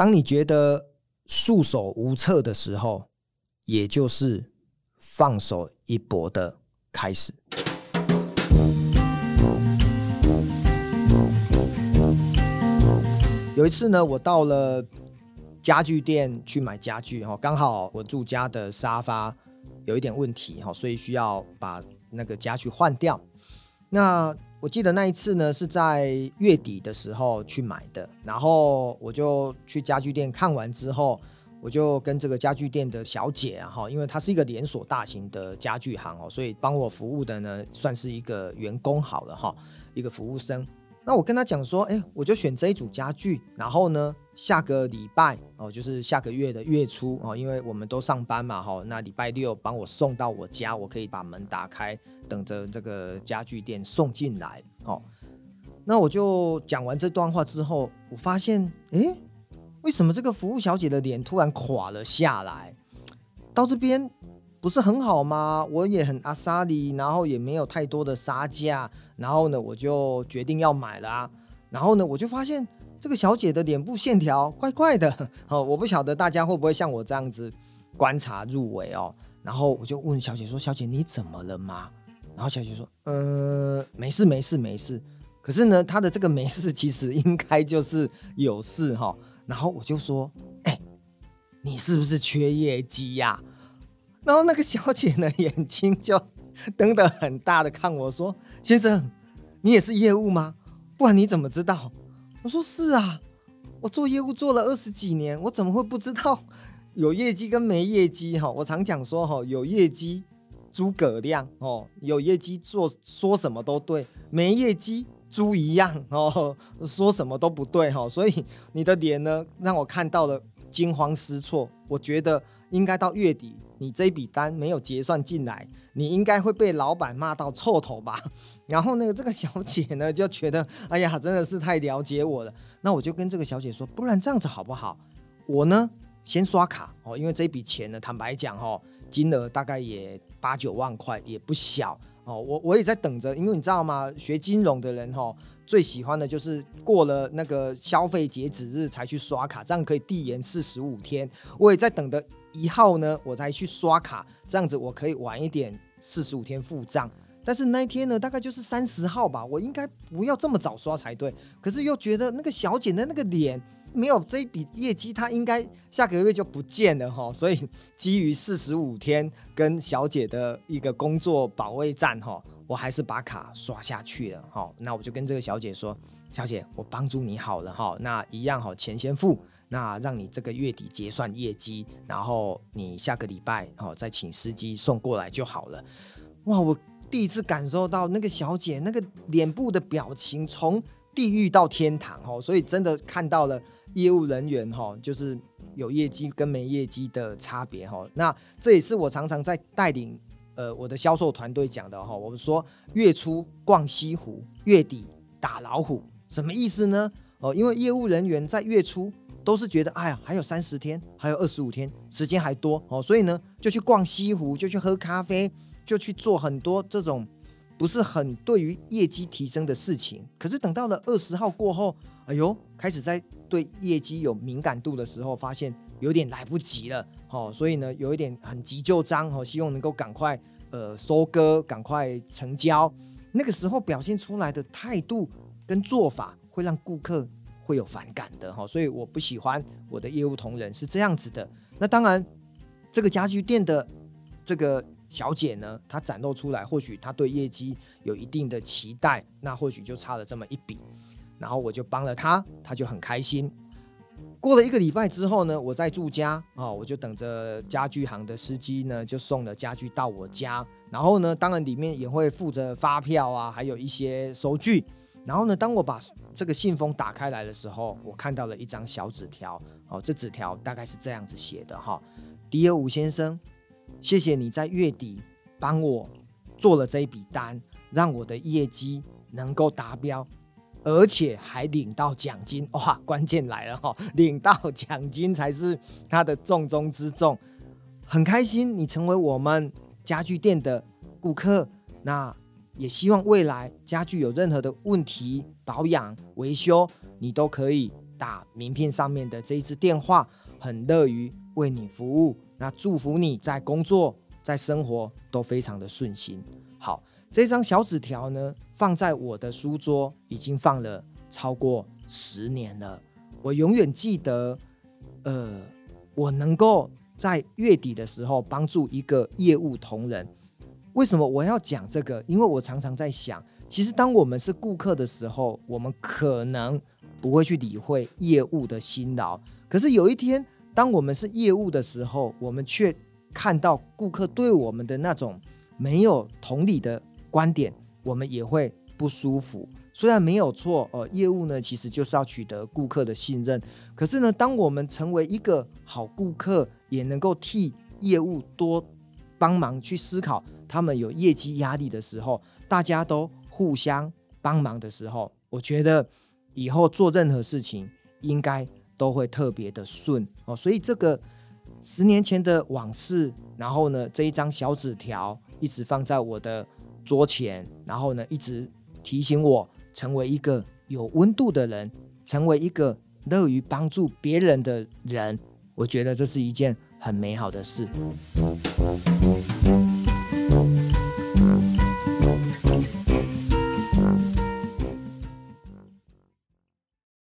当你觉得束手无策的时候，也就是放手一搏的开始。有一次呢，我到了家具店去买家具哈，刚好我住家的沙发有一点问题哈，所以需要把那个家具换掉。那我记得那一次呢，是在月底的时候去买的，然后我就去家具店看完之后，我就跟这个家具店的小姐啊，哈，因为她是一个连锁大型的家具行哦，所以帮我服务的呢，算是一个员工好了哈，一个服务生。那我跟她讲说，哎，我就选这一组家具，然后呢，下个礼拜哦，就是下个月的月初哦，因为我们都上班嘛，哈，那礼拜六帮我送到我家，我可以把门打开，等着这个家具店送进来，哦。那我就讲完这段话之后，我发现，哎，为什么这个服务小姐的脸突然垮了下来？到这边。不是很好吗？我也很阿莎力，然后也没有太多的杀价，然后呢，我就决定要买了。然后呢，我就发现这个小姐的脸部线条怪怪的哦，我不晓得大家会不会像我这样子观察入微哦。然后我就问小姐说：“小姐，你怎么了吗？”然后小姐说：“呃，没事，没事，没事。”可是呢，她的这个没事其实应该就是有事哈。然后我就说：“哎，你是不是缺业绩呀？”然后那个小姐呢，眼睛就瞪得很大的看我说：“先生，你也是业务吗？不然你怎么知道？”我说：“是啊，我做业务做了二十几年，我怎么会不知道有业绩跟没业绩？哈，我常讲说，哈，有业绩诸葛亮哦，有业绩做说什么都对，没业绩猪一样哦，说什么都不对哈。所以你的脸呢，让我看到了惊慌失措。我觉得应该到月底。”你这笔单没有结算进来，你应该会被老板骂到臭头吧？然后那个这个小姐呢就觉得，哎呀，真的是太了解我了。那我就跟这个小姐说，不然这样子好不好？我呢先刷卡哦，因为这笔钱呢，坦白讲哦，金额大概也八九万块，也不小哦。我我也在等着，因为你知道吗？学金融的人哦，最喜欢的就是过了那个消费截止日才去刷卡，这样可以递延四十五天。我也在等着。一号呢，我才去刷卡，这样子我可以晚一点四十五天付账。但是那一天呢，大概就是三十号吧，我应该不要这么早刷才对。可是又觉得那个小姐的那个脸没有这一笔业绩，她应该下个月就不见了哈。所以基于四十五天跟小姐的一个工作保卫战哈，我还是把卡刷下去了哈。那我就跟这个小姐说，小姐，我帮助你好了哈，那一样哈，钱先付。那让你这个月底结算业绩，然后你下个礼拜哦再请司机送过来就好了。哇，我第一次感受到那个小姐那个脸部的表情从地狱到天堂哦，所以真的看到了业务人员哈，就是有业绩跟没业绩的差别哈。那这也是我常常在带领呃我的销售团队讲的哈。我们说月初逛西湖，月底打老虎，什么意思呢？哦，因为业务人员在月初。都是觉得，哎呀，还有三十天，还有二十五天，时间还多哦，所以呢，就去逛西湖，就去喝咖啡，就去做很多这种不是很对于业绩提升的事情。可是等到了二十号过后，哎呦，开始在对业绩有敏感度的时候，发现有点来不及了哦，所以呢，有一点很急就章哦，希望能够赶快呃收割，赶快成交。那个时候表现出来的态度跟做法，会让顾客。会有反感的哈，所以我不喜欢我的业务同仁是这样子的。那当然，这个家具店的这个小姐呢，她展露出来，或许她对业绩有一定的期待，那或许就差了这么一笔，然后我就帮了她，她就很开心。过了一个礼拜之后呢，我在住家啊，我就等着家具行的司机呢，就送了家具到我家，然后呢，当然里面也会附着发票啊，还有一些收据。然后呢，当我把这个信封打开来的时候，我看到了一张小纸条。哦，这纸条大概是这样子写的哈：“Dear 吴先生，谢谢你在月底帮我做了这一笔单，让我的业绩能够达标，而且还领到奖金。哇，关键来了哈，领到奖金才是他的重中之重。很开心你成为我们家具店的顾客。那。”也希望未来家具有任何的问题、保养、维修，你都可以打名片上面的这一支电话，很乐于为你服务。那祝福你在工作、在生活都非常的顺心。好，这张小纸条呢，放在我的书桌，已经放了超过十年了。我永远记得，呃，我能够在月底的时候帮助一个业务同仁。为什么我要讲这个？因为我常常在想，其实当我们是顾客的时候，我们可能不会去理会业务的辛劳。可是有一天，当我们是业务的时候，我们却看到顾客对我们的那种没有同理的观点，我们也会不舒服。虽然没有错，呃，业务呢其实就是要取得顾客的信任。可是呢，当我们成为一个好顾客，也能够替业务多帮忙去思考，他们有业绩压力的时候，大家都互相帮忙的时候，我觉得以后做任何事情应该。都会特别的顺哦，所以这个十年前的往事，然后呢，这一张小纸条一直放在我的桌前，然后呢，一直提醒我成为一个有温度的人，成为一个乐于帮助别人的人。我觉得这是一件很美好的事。